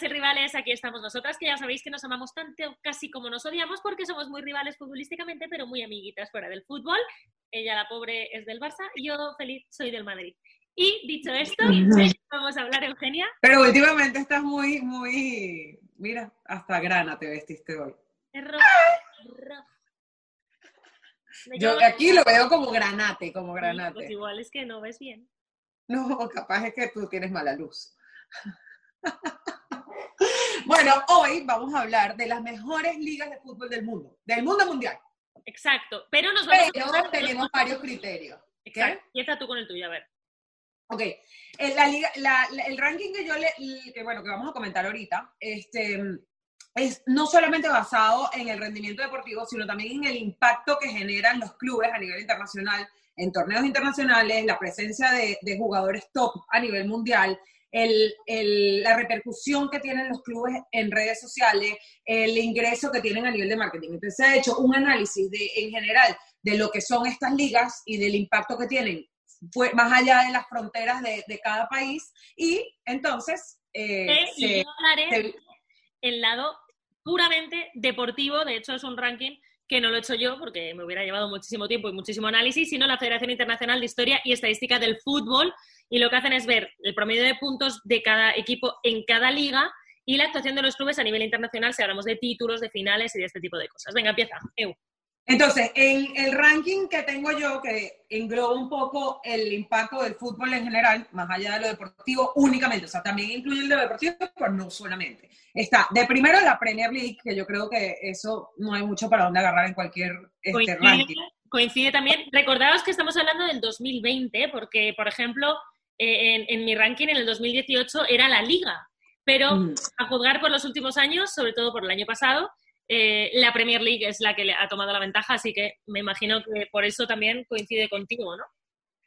y rivales, aquí estamos nosotras, que ya sabéis que nos amamos tanto casi como nos odiamos, porque somos muy rivales futbolísticamente, pero muy amiguitas fuera del fútbol. Ella, la pobre, es del Barça, y yo, feliz, soy del Madrid. Y dicho esto, vamos a hablar, Eugenia. Pero últimamente estás muy, muy. Mira, hasta grana te vestiste hoy. Es rojo. Yo aquí lo veo como granate, como Pues granate. igual es que no ves bien. No, capaz es que tú tienes mala luz. Bueno, hoy vamos a hablar de las mejores ligas de fútbol del mundo, del mundo mundial. Exacto. Pero nos vamos Pero a... tenemos varios criterios. Exacto. Empieza tú con el tuyo, a ver. Ok, la liga, la- la- el ranking que yo le, que bueno, que vamos a comentar ahorita, este, es no solamente basado en el rendimiento deportivo, sino también en el impacto que generan los clubes a nivel internacional, en torneos internacionales, la presencia de, de jugadores top a nivel mundial, el- el- la repercusión que tienen los clubes en redes sociales, el ingreso que tienen a nivel de marketing. Entonces se ha hecho un análisis de, en general de lo que son estas ligas y del impacto que tienen fue más allá de las fronteras de, de cada país y entonces eh, Eh, y se- yo hablaré se- el lado puramente deportivo. De hecho, es un ranking que no lo he hecho yo porque me hubiera llevado muchísimo tiempo y muchísimo análisis, sino la Federación Internacional de Historia y Estadística del Fútbol. Y lo que hacen es ver el promedio de puntos de cada equipo en cada liga y la actuación de los clubes a nivel internacional, si hablamos de títulos, de finales y de este tipo de cosas. Venga, empieza. Eu. Entonces en el ranking que tengo yo que engloba un poco el impacto del fútbol en general más allá de lo deportivo únicamente o sea también incluye lo deportivo pero no solamente está de primero la Premier League que yo creo que eso no hay mucho para dónde agarrar en cualquier este, Coincide, ranking coincide también. Recordaos que estamos hablando del 2020, porque, por ejemplo, eh, en, en mi ranking en el 2018 era la liga, pero Mm. a juzgar por los últimos años, sobre todo por el año pasado, eh, la Premier League es la que le ha tomado la ventaja, así que me imagino que por eso también coincide contigo, ¿no?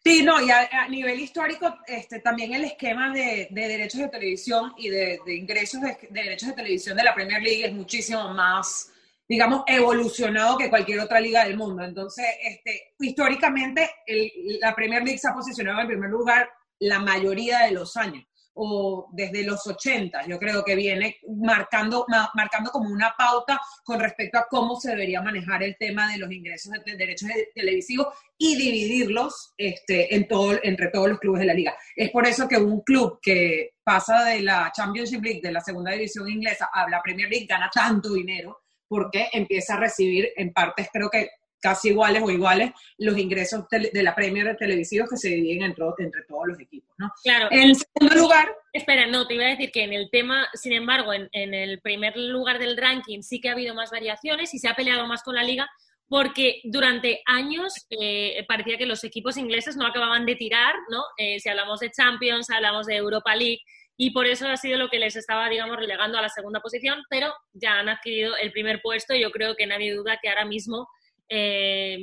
Sí, no, y a, a nivel histórico, este, también el esquema de, de derechos de televisión y de, de ingresos de, de derechos de televisión de la Premier League es muchísimo más, digamos, evolucionado que cualquier otra liga del mundo. Entonces, este, históricamente, el- la Premier League se ha posicionado en primer lugar la mayoría de los años, o desde los 80, yo creo que viene marcando, ma- marcando como una pauta con respecto a cómo se debería manejar el tema de los ingresos de, de derechos de- televisivos y dividirlos este, en todo, entre todos los clubes de la liga. Es por eso que un club que pasa de la Championship League, de la segunda división inglesa, a la Premier League, gana tanto dinero porque empieza a recibir en partes, creo que casi iguales o iguales, los ingresos de la Premier de televisivos que se dividen entre, entre todos los equipos. ¿no? Claro. En segundo lugar, Espera, no, te iba a decir que en el tema, sin embargo, en, en el primer lugar del ranking sí que ha habido más variaciones y se ha peleado más con la liga porque durante años eh, parecía que los equipos ingleses no acababan de tirar, ¿no? Eh, si hablamos de Champions, hablamos de Europa League y por eso ha sido lo que les estaba, digamos, relegando a la segunda posición, pero ya han adquirido el primer puesto y yo creo que nadie duda que ahora mismo, eh,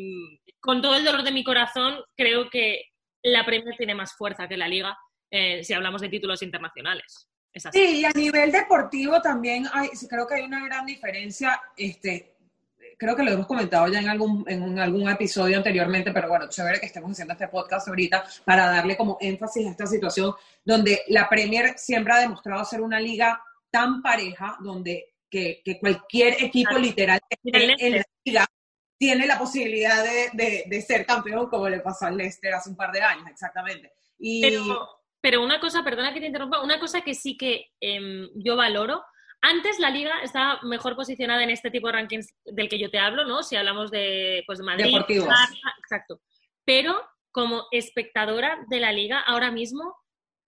con todo el dolor de mi corazón, creo que la Premier tiene más fuerza que la liga eh, si hablamos de títulos internacionales. Es así. Sí, y a nivel deportivo también hay, creo que hay una gran diferencia, este, creo que lo hemos comentado ya en algún, en algún episodio anteriormente, pero bueno, chévere que estemos haciendo este podcast ahorita para darle como énfasis a esta situación donde la Premier siempre ha demostrado ser una liga tan pareja, donde que, que cualquier equipo Claro. literal en la liga tiene la posibilidad de, de- de ser campeón, como le pasó al Leicester hace un par de años, exactamente. Y, Pero, pero una cosa, perdona que te interrumpa, una cosa que sí que em, yo valoro. Antes la liga estaba mejor posicionada en este tipo de rankings del que yo te hablo, ¿no? Si hablamos de, pues, de Madrid, Deportivos. Barça, exacto. Pero como espectadora de la liga, ahora mismo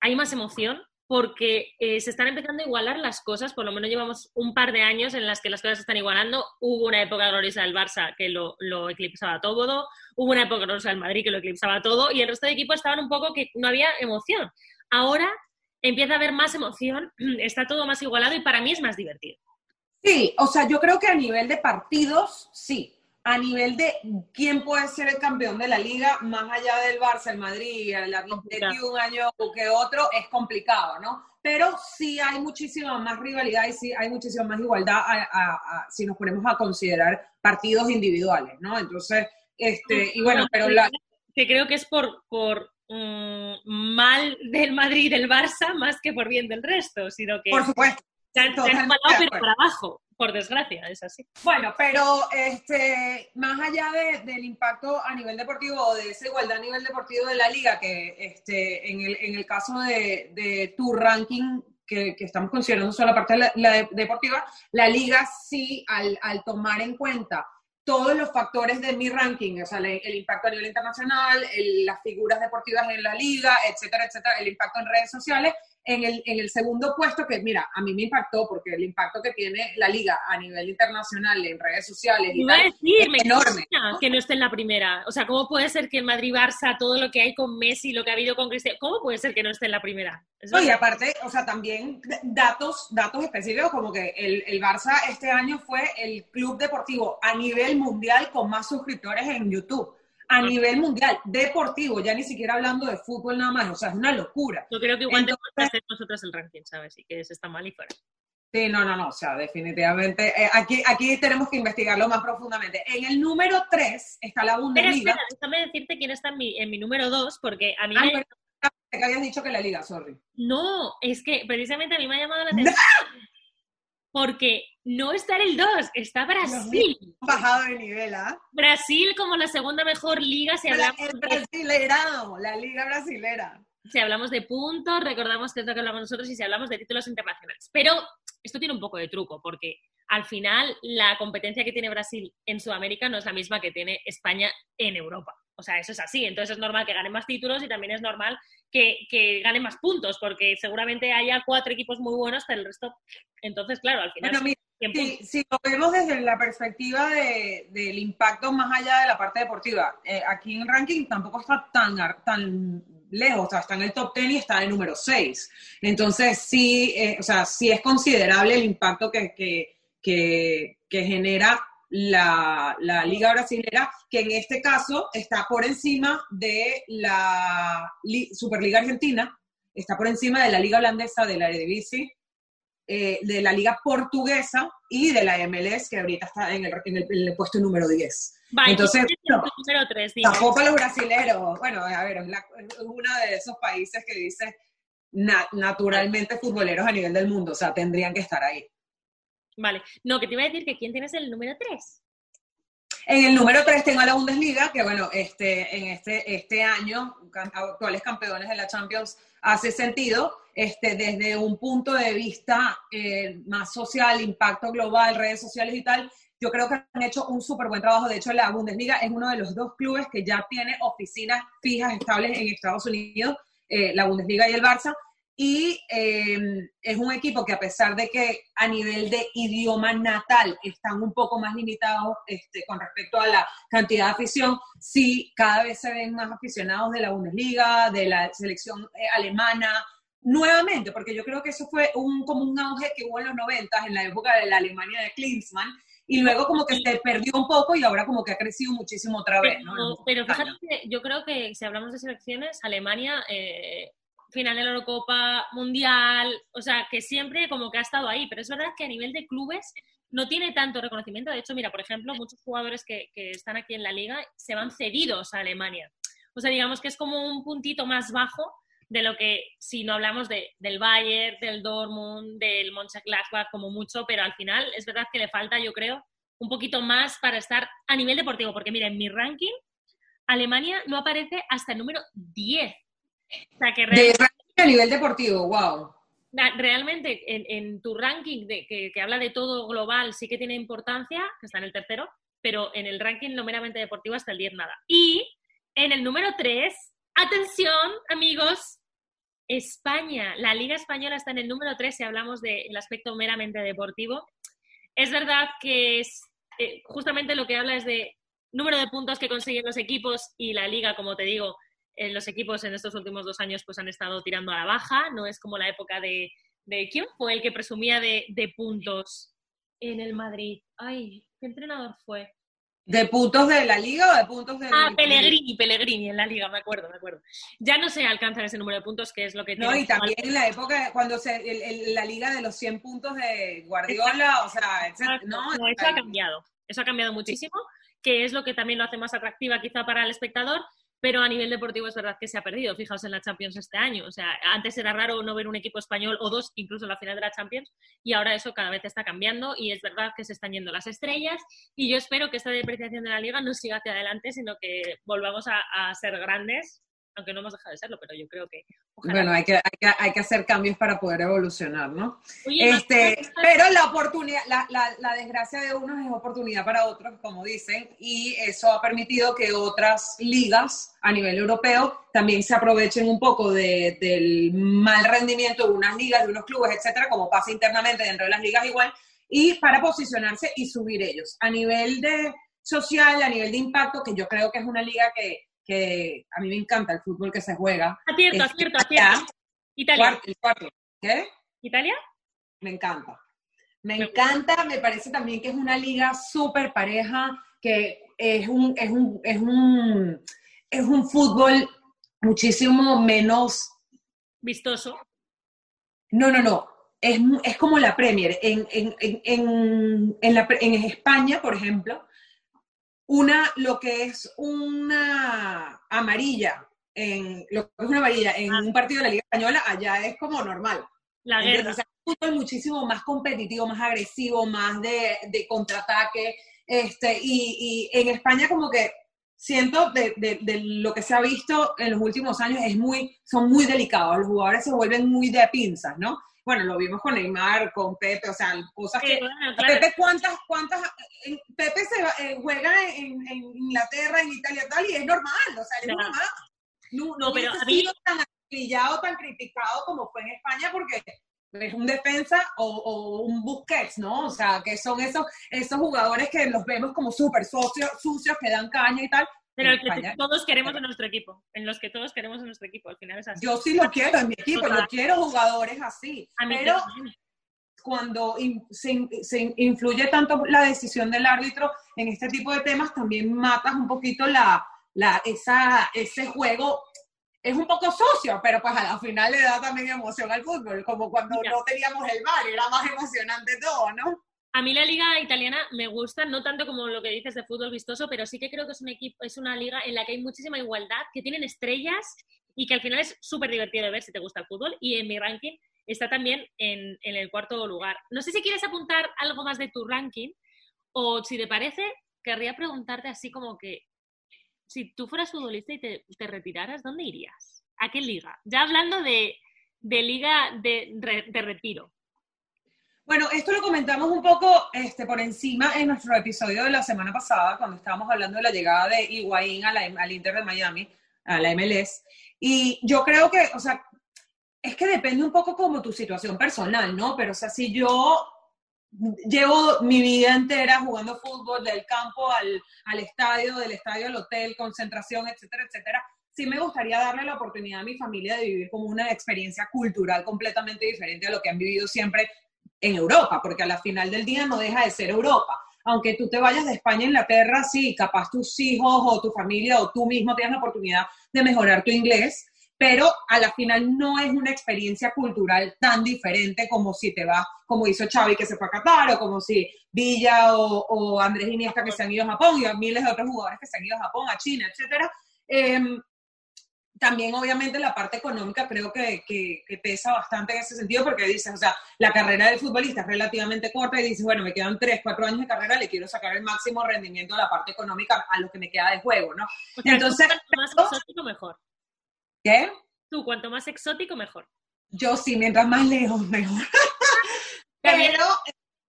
hay más emoción porque eh, se están empezando a igualar las cosas, por lo menos llevamos un par de años en las que las cosas se están igualando. Hubo una época gloriosa del Barça que lo, lo eclipsaba todo, hubo una época gloriosa del Madrid que lo eclipsaba todo y el resto de equipos estaban un poco que no había emoción. Ahora empieza a haber más emoción, está todo más igualado y para mí es más divertido. Sí, o sea, yo creo que a nivel de partidos, sí. A nivel de quién puede ser el campeón de la liga, más allá del Barça, el Madrid, el Atlético un año que otro, es complicado, ¿no? Pero sí hay muchísima más rivalidad y sí hay muchísima más igualdad a- a- a- si nos ponemos a considerar partidos individuales, ¿no? Entonces, este, y bueno, pero la, Que creo que es por, por mm, mal del Madrid y del Barça más que por bien del resto, sino que... por supuesto, Se han, pero para abajo, por desgracia, es así. Bueno, pero este, más allá del impacto a nivel deportivo o de esa igualdad a nivel deportivo de la liga, que este, en, el, en el caso de, de tu ranking que, estamos considerando solo la parte de la, deportiva, la liga sí, al, al, tomar en cuenta todos los factores de mi ranking, o sea, el, impacto a nivel internacional, las figuras deportivas en la liga, etcétera, etcétera, el impacto en redes sociales, en el, en el segundo puesto, que mira, a mí me impactó porque el impacto que tiene la liga a nivel internacional en redes sociales y tal, decir, es enorme. Que no esté en la primera. O sea, ¿cómo puede ser que en Madrid-Barça, todo lo que hay con Messi, lo que ha habido con Cristiano, ¿cómo puede ser que no esté en la primera? No, y aparte, o sea, también datos, datos específicos, como que el, el Barça este año fue el club deportivo a nivel mundial con más suscriptores en YouTube a nivel mundial, deportivo, ya ni siquiera hablando de fútbol nada más, o sea, es una locura. Yo creo que igual tenemos que hacer nosotros el ranking, ¿sabes? Y que eso está mal y fuera. Sí, no, no, no, o sea, definitivamente, eh, aquí, aquí tenemos que investigarlo más profundamente. En el número 3 está la Bundesliga. Espera, espera, déjame decirte quién está en mi, en mi número 2, porque a mí ah, me... que habías dicho que la liga, sorry. No, es que precisamente a mí me ha llamado la atención. Porque no está en el 2, está Brasil. Bajado de nivel, ¿ah? Brasil como la segunda mejor liga si hablamos el brasileirado, la liga brasilera. Si hablamos de puntos, recordamos que es lo que hablamos nosotros y si hablamos de títulos internacionales. Pero esto tiene un poco de truco porque al final la competencia que tiene Brasil en Sudamérica no es la misma que tiene España en Europa. O sea, eso es así. Entonces es normal que gane más títulos y también es normal que, que gane más puntos, porque seguramente haya cuatro equipos muy buenos, pero el resto. Entonces, claro, al final. si, lo vemos desde la perspectiva del impacto más allá de la parte deportiva, eh, aquí en ranking tampoco está tan, tan lejos, o sea, está en el top 10 y está en el número 6. Entonces, sí, eh, o sea, sí es considerable el impacto que, que, que, que genera la, Liga Brasilera, que en este caso está por encima de la Superliga Argentina, está por encima de la Liga Holandesa, de la Eredivisie, eh, de la Liga Portuguesa y de la MLS, que ahorita está en el, puesto número 10. Entonces, número 3, tampoco los brasileros, bueno, a ver, es, uno de esos países que dice naturalmente futboleros a nivel del mundo, o sea, tendrían que estar ahí. Vale. No, que te iba a decir que ¿quién tienes el número 3? En el número 3 tengo a la Bundesliga, que bueno, este, en este, este año, actuales campeones de la Champions, hace sentido, este, desde un punto de vista eh, más social, impacto global, redes sociales y tal, yo creo que han hecho un súper buen trabajo. De hecho, la Bundesliga es uno de los dos clubes que ya tiene oficinas fijas estables en Estados Unidos, eh, la Bundesliga y el Barça, y em, es un equipo que a pesar de que a nivel de idioma natal están un poco más limitados este, con respecto a la cantidad de afición, sí cada vez se ven más aficionados de la Bundesliga, de la selección eh, alemana, nuevamente, porque yo creo que eso fue un, como un auge que hubo en los 90, en la época de la Alemania de Klinsmann, y luego como que se perdió un poco y ahora como que ha crecido muchísimo otra vez. Pero, fíjate que yo creo que si hablamos de selecciones, Alemania... Eh, final de la Eurocopa, Mundial, o sea, que siempre como que ha estado ahí, pero es verdad que a nivel de clubes no tiene tanto reconocimiento. De hecho, mira, por ejemplo, muchos jugadores que, están aquí en la liga se van cedidos a Alemania. O sea, digamos que es como un puntito más bajo de lo que si no hablamos de, del Bayern, del Dortmund, del Mönchengladbach como mucho, pero al final es verdad que le falta, yo creo, un poquito más para estar a nivel deportivo, porque mira, en mi ranking Alemania no aparece hasta el número 10 de a nivel deportivo, wow. Realmente, en, tu ranking de, que, habla de todo global, sí que tiene importancia, que está en el tercero, pero en el ranking no meramente deportivo hasta el 10 nada. Y en el número 3, atención, amigos, España. La Liga Española está en el número 3 si hablamos del aspecto meramente deportivo. Es verdad que es eh, justamente lo que habla es de número de puntos que consiguen los equipos y la liga, como te digo, los equipos en estos últimos dos años pues han estado tirando a la baja, no es como la época de, de ¿quién fue el que presumía de, de, puntos en el Madrid? Ay, ¿qué entrenador fue? ¿De puntos de la liga o de puntos de...? Ah, Pellegrini, Pellegrini en la liga, me acuerdo, me acuerdo. Ya no se alcanza ese número de puntos, que es lo que... No, y también en la época, cuando se, la liga de los 100 puntos de Guardiola, o sea, no, eso ha cambiado, eso ha cambiado muchísimo, que es lo que también lo hace más atractiva quizá para el espectador, pero a nivel deportivo es verdad que se ha perdido. Fijaos en la Champions este año. O sea, antes era raro no ver un equipo español o dos, incluso en la final de la Champions, y ahora eso cada vez está cambiando y es verdad que se están yendo las estrellas. Y yo espero que esta depreciación de la liga no siga hacia adelante, sino que volvamos a, a ser grandes aunque no hemos dejado de serlo, pero yo creo que... Bueno, hay que, hay que, hacer cambios para poder evolucionar, ¿no? este, pero la oportunidad, la, la, la, desgracia de unos es oportunidad para otros, como dicen, y eso ha permitido que otras ligas a nivel europeo también se aprovechen un poco de, del mal rendimiento de unas ligas, de unos clubes, etcétera, como pasa internamente dentro de las ligas igual, y para posicionarse y subir ellos. A nivel de social, a nivel de impacto, que yo creo que es una liga que que a mí me encanta el fútbol que se juega. Acierto, acierto, acierto. Italia. ¿Qué? ¿Italia? Me encanta. Me, encanta, me parece también que es una liga súper pareja, que es un, es un, es un, es un fútbol muchísimo menos... Vistoso. No, no, no. Es, es como la Premier. En, en, en, en, la, en España, por ejemplo, una, lo que es una amarilla, en, lo que es una amarilla en ah. un partido de la Liga Española, allá es como normal. La guerra. es muchísimo más competitivo, más agresivo, más de, de contraataque. Este, y, y, en España como que siento de, de, de, lo que se ha visto en los últimos años es muy, son muy delicados, los jugadores se vuelven muy de pinzas, ¿no? Bueno, lo vimos con Neymar, con Pepe, o sea, cosas que... Pepe, ¿cuántas, cuántas... Pepe se eh, juega en, Inglaterra, en Italia, tal, y es normal, o sea, es normal. No, no, pero ha sido tan brillado, tan criticado como fue en España, porque es un defensa o, un Busquets, ¿no? O sea, que son esos, esos jugadores que los vemos como súper sucios, sucios, que dan caña y tal, pero el que todos queremos en nuestro equipo, en los que todos queremos en nuestro equipo, al final es así. Yo sí lo quiero en mi equipo, yo quiero jugadores así. pero cuando se, se, influye tanto la decisión del árbitro en este tipo de temas, también matas un poquito la, la, esa, ese juego. Es un poco sucio, pero pues al final le da también emoción al fútbol, como cuando no teníamos el bar, era más emocionante todo, ¿no? A mí la liga italiana me gusta, no tanto como lo que dices de fútbol vistoso, pero sí que creo que es un equipo, es una liga en la que hay muchísima igualdad, que tienen estrellas y que al final es súper divertido de ver si te gusta el fútbol. Y en mi ranking está también en, el cuarto lugar. No sé si quieres apuntar algo más de tu ranking o si te parece, querría preguntarte así como que si tú fueras futbolista y te, retiraras, ¿dónde irías? ¿A qué liga? Ya hablando de, liga de retiro. Bueno, esto lo comentamos un poco este, por encima en nuestro episodio de la semana pasada, cuando estábamos hablando de la llegada de Higuaín al Inter de Miami, a la MLS. Y yo creo que, o sea, es que depende un poco como tu situación personal, ¿no? Pero, o sea, si yo llevo mi vida entera jugando fútbol del campo al, al estadio, del estadio al hotel, concentración, etcétera, etcétera, sí me gustaría darle la oportunidad a mi familia de vivir como una experiencia cultural completamente diferente a lo que han vivido siempre en Europa, porque a la final del día no deja de ser Europa. Aunque tú te vayas de España a Inglaterra, sí, capaz tus hijos o tu familia o tú mismo tienes la oportunidad de mejorar tu inglés, pero a la final no es una experiencia cultural tan diferente como si te vas, como hizo Xavi que se fue a Qatar, o como si Villa o, Andrés Iniesta que se han ido a Japón, y miles de otros jugadores que se han ido a Japón, a China, etcétera. Em, también obviamente la parte económica creo que, que, pesa bastante en ese sentido porque dices, o sea, la carrera del futbolista es relativamente corta y dices, bueno, me quedan 3, 4 años de carrera, le quiero sacar el máximo rendimiento a la parte económica a lo que me queda de juego, ¿no? Entonces, cuanto más exótico, mejor. ¿Qué? Tú, cuanto más exótico, mejor. Yo sí, mientras más lejos, mejor. Pero,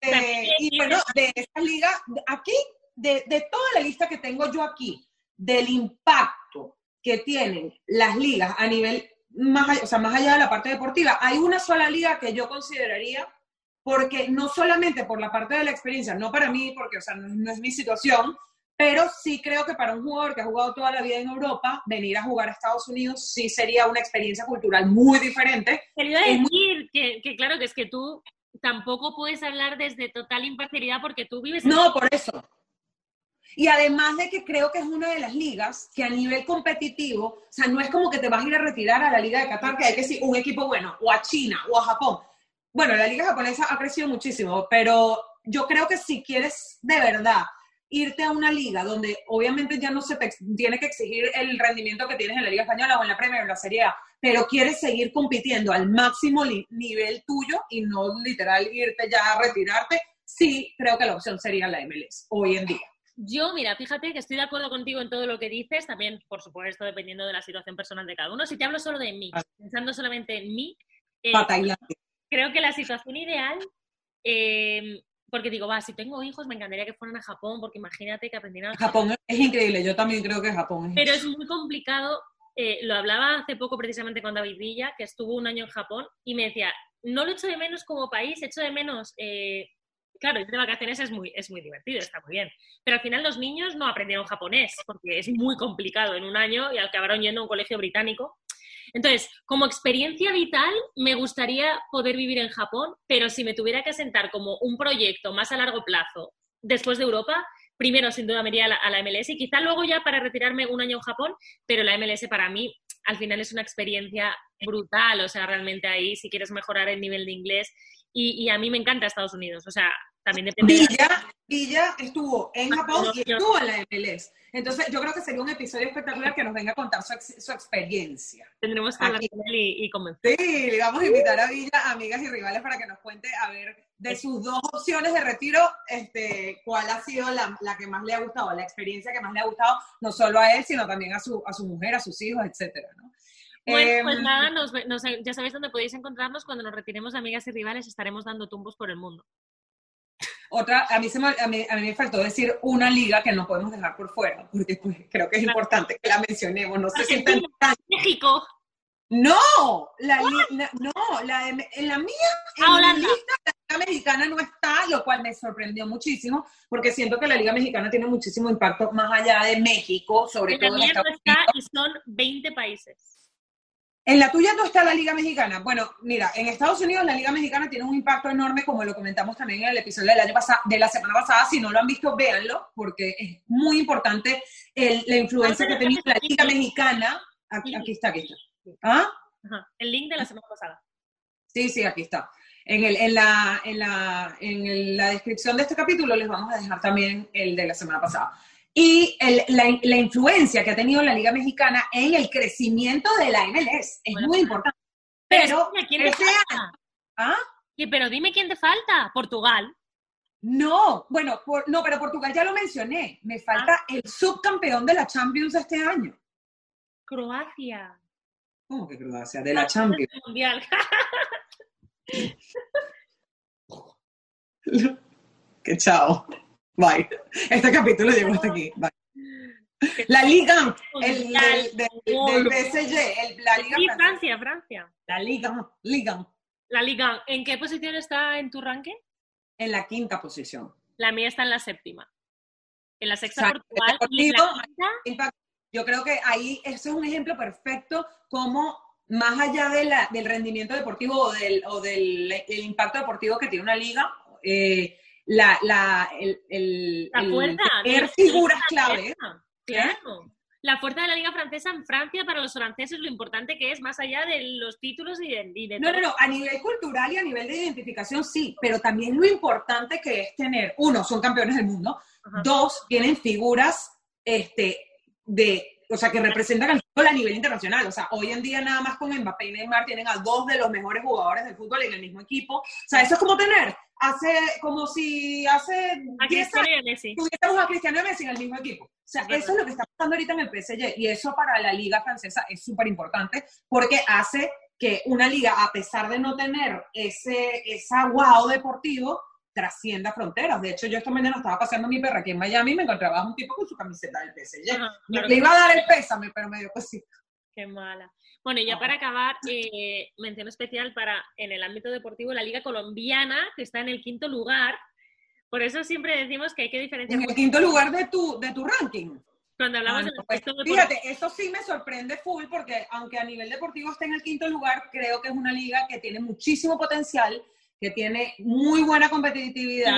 eh, y bueno, de esa liga, aquí, de, de toda la lista que tengo yo aquí, del impacto que tienen las ligas a nivel más, o sea, más allá de la parte deportiva. Hay una sola liga que yo consideraría, porque no solamente por la parte de la experiencia, no para mí, porque o sea, no, es mi situación, pero sí creo que para un jugador que ha jugado toda la vida en Europa, venir a jugar a Estados Unidos sí sería una experiencia cultural muy diferente. Quería decir que, que, claro, que es que tú tampoco puedes hablar desde total imparcialidad porque tú vives... No, por eso. Y además de que creo que es una de las ligas que a nivel competitivo, o sea, no es como que te vas a ir a retirar a la Liga de Qatar, que hay que decir un equipo bueno, o a China, o a Japón. Bueno, la Liga japonesa ha crecido muchísimo, pero yo creo que si quieres de verdad irte a una liga donde obviamente ya no se te tiene que exigir el rendimiento que tienes en la Liga Española o en la Premier o en la Serie A, pero quieres seguir compitiendo al máximo nivel tuyo y no literal irte ya a retirarte, sí creo que la opción sería la MLS hoy en día. Yo, mira, fíjate que estoy de acuerdo contigo en todo lo que dices, también, por supuesto, dependiendo de la situación personal de cada uno. Si te hablo solo de mí, pensando solamente en mí, eh, creo que la situación ideal, eh, porque digo, va, si tengo hijos, me encantaría que fueran a Japón, porque imagínate que aprendieran. Japón es increíble, yo también creo que Japón es. Pero es muy complicado. Eh, lo hablaba hace poco precisamente con David Villa, que estuvo un año en Japón, y me decía, no lo echo de menos como país, echo de menos claro, ir de vacaciones es muy, es muy divertido, está muy bien. Pero al final los niños no aprendieron japonés, porque es muy complicado en un año y acabaron yendo a un colegio británico. Entonces, como experiencia vital, me gustaría poder vivir en Japón, pero si me tuviera que sentar como un proyecto más a largo plazo después de Europa, primero sin duda me iría la, a la MLS y quizá luego ya para retirarme un año en Japón, pero la MLS para mí al final es una experiencia brutal, o sea, realmente ahí si quieres mejorar el nivel de inglés y, a mí me encanta Estados Unidos, o sea, también depende. Villa, Villa estuvo en Japón y estuvo en la MLS. Entonces, yo creo que sería un episodio espectacular que nos venga a contar su, su experiencia. Tendremos que hablar con él y, y Sí, le vamos a invitar a Villa, amigas y rivales, para que nos cuente, a ver, de sus dos opciones de retiro, este, cuál ha sido la, la, que más le ha gustado, la experiencia que más le ha gustado, no solo a él, sino también a su, a su mujer, a sus hijos, etcétera, ¿no? Bueno, pues em, nada, ya sabéis dónde podéis encontrarnos cuando nos retiremos de amigas y rivales, estaremos dando tumbos por el mundo. Otra, a mí, se me, a, mí, a mí me faltó decir una liga que no podemos dejar por fuera, porque pues, creo que es importante que la mencionemos. No sé si está México. No, la, no, la, en la mía, en ah, la lista, la Liga Mexicana no está, lo cual me sorprendió muchísimo, porque siento que la Liga Mexicana tiene muchísimo impacto más allá de México, sobre todo. En la no está y son 20 países. En la tuya no está la Liga Mexicana. Bueno, mira, en Estados Unidos la Liga Mexicana tiene un impacto enorme, como lo comentamos también en el episodio del año pasado, de la semana pasada. Si no lo han visto, véanlo, porque es muy importante la influencia que tiene la Liga Mexicana. Aquí, está, aquí está. ¿Ah? El link de la semana pasada. Sí, sí, aquí está. En, el, en, la, en, la, en la descripción de este capítulo les vamos a dejar también el de la semana pasada y la, influencia que ha tenido la Liga Mexicana en el crecimiento de la MLS. Es muy importante. Pero, ¿quién te falta? ¿Ah? pero dime quién te falta. Portugal. No, bueno, no, pero Portugal ya lo mencioné. Me falta ah. el subcampeón de la Champions este año. Croacia. ¿Cómo que Croacia? De la Champions. Mundial. que chao. Bye. Este capítulo llegó hasta aquí. Bye. La Liga, el, del, PSG, el, la Liga. Sí, Francia, Francia. La Liga, Liga. La Liga. ¿En qué posición está en tu ranking? En la quinta posición. La mía está en la séptima. En la sexta Portugal. yo creo que ahí ese es un ejemplo perfecto como más allá de la, del rendimiento deportivo o del, o del el impacto deportivo que tiene una liga, eh, la, la, el, el, la el, figuras clave. Claro. La fuerza de la Liga Francesa en Francia para los franceses, lo importante que es, más allá de los títulos y de, no, no, no, a nivel cultural y a nivel de identificación sí, pero también lo importante que es tener, uno, son campeones del mundo, dos, tienen figuras este, de o sea, que representan al a nivel internacional. O sea, hoy en día nada más con Mbappé y Neymar tienen a dos de los mejores jugadores del fútbol en el mismo equipo. O sea, eso es como tener, hace, como si hace a Cristiano y Messi. tuviéramos a Cristiano y Messi en el mismo equipo. O sea, eso es lo que está pasando ahorita en el PSG y eso para la liga francesa es súper importante porque hace que una liga, a pesar de no tener ese, esa wow deportivo, trascienda fronteras. De hecho, yo esta mañana estaba paseando mi perra aquí en Miami y me encontraba un tipo con su camiseta del PSG. Le iba a dar el pésame, pero me dio cosita. Qué mala. Bueno, y ya para acabar, eh, mención especial para, en el ámbito deportivo, la Liga Colombiana, que está en el quinto lugar. Por eso siempre decimos que hay que diferenciar. En el quinto lugar de tu, de tu ranking. Cuando hablamos de pues, Fíjate, eso sí me sorprende full, porque aunque a nivel deportivo esté en el quinto lugar, creo que es una liga que tiene muchísimo potencial que tiene muy buena competitividad,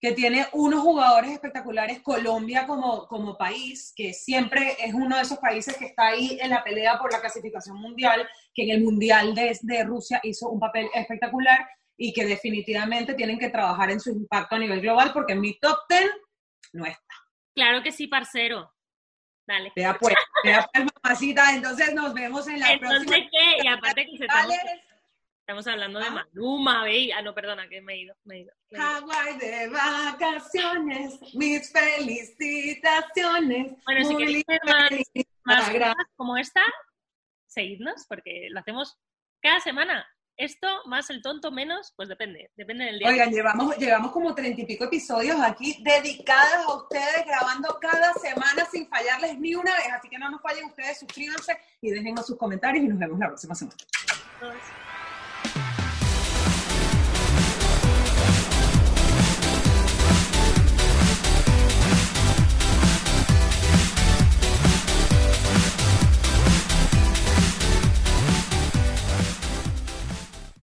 que, tiene unos jugadores espectaculares, Colombia como, como país, que siempre es uno de esos países que está ahí en la pelea por la clasificación mundial, que en el Mundial de, de Rusia hizo un papel espectacular, y que definitivamente tienen que trabajar en su impacto a nivel global porque en mi top 10 no está. Claro que sí, parcero. Dale. Vea pues, vea pues, mamacita, entonces nos vemos en la Entonces, próxima. ¿qué? Y aparte que se estamos, hablando de Ah. Maluma. Ah, no, perdona, que me he ido, me he ido. ido. Hawái de vacaciones, mis felicitaciones. Bueno, si queréis más, más cosas como esta, seguidnos, porque lo hacemos cada semana. Esto más el tonto menos, pues depende, depende del día. Oigan, llevamos, llevamos como treinta y pico episodios aquí dedicados a ustedes, grabando cada semana sin fallarles ni una vez. Así que no nos fallen ustedes, suscríbanse y déjenos sus comentarios y nos vemos la próxima semana.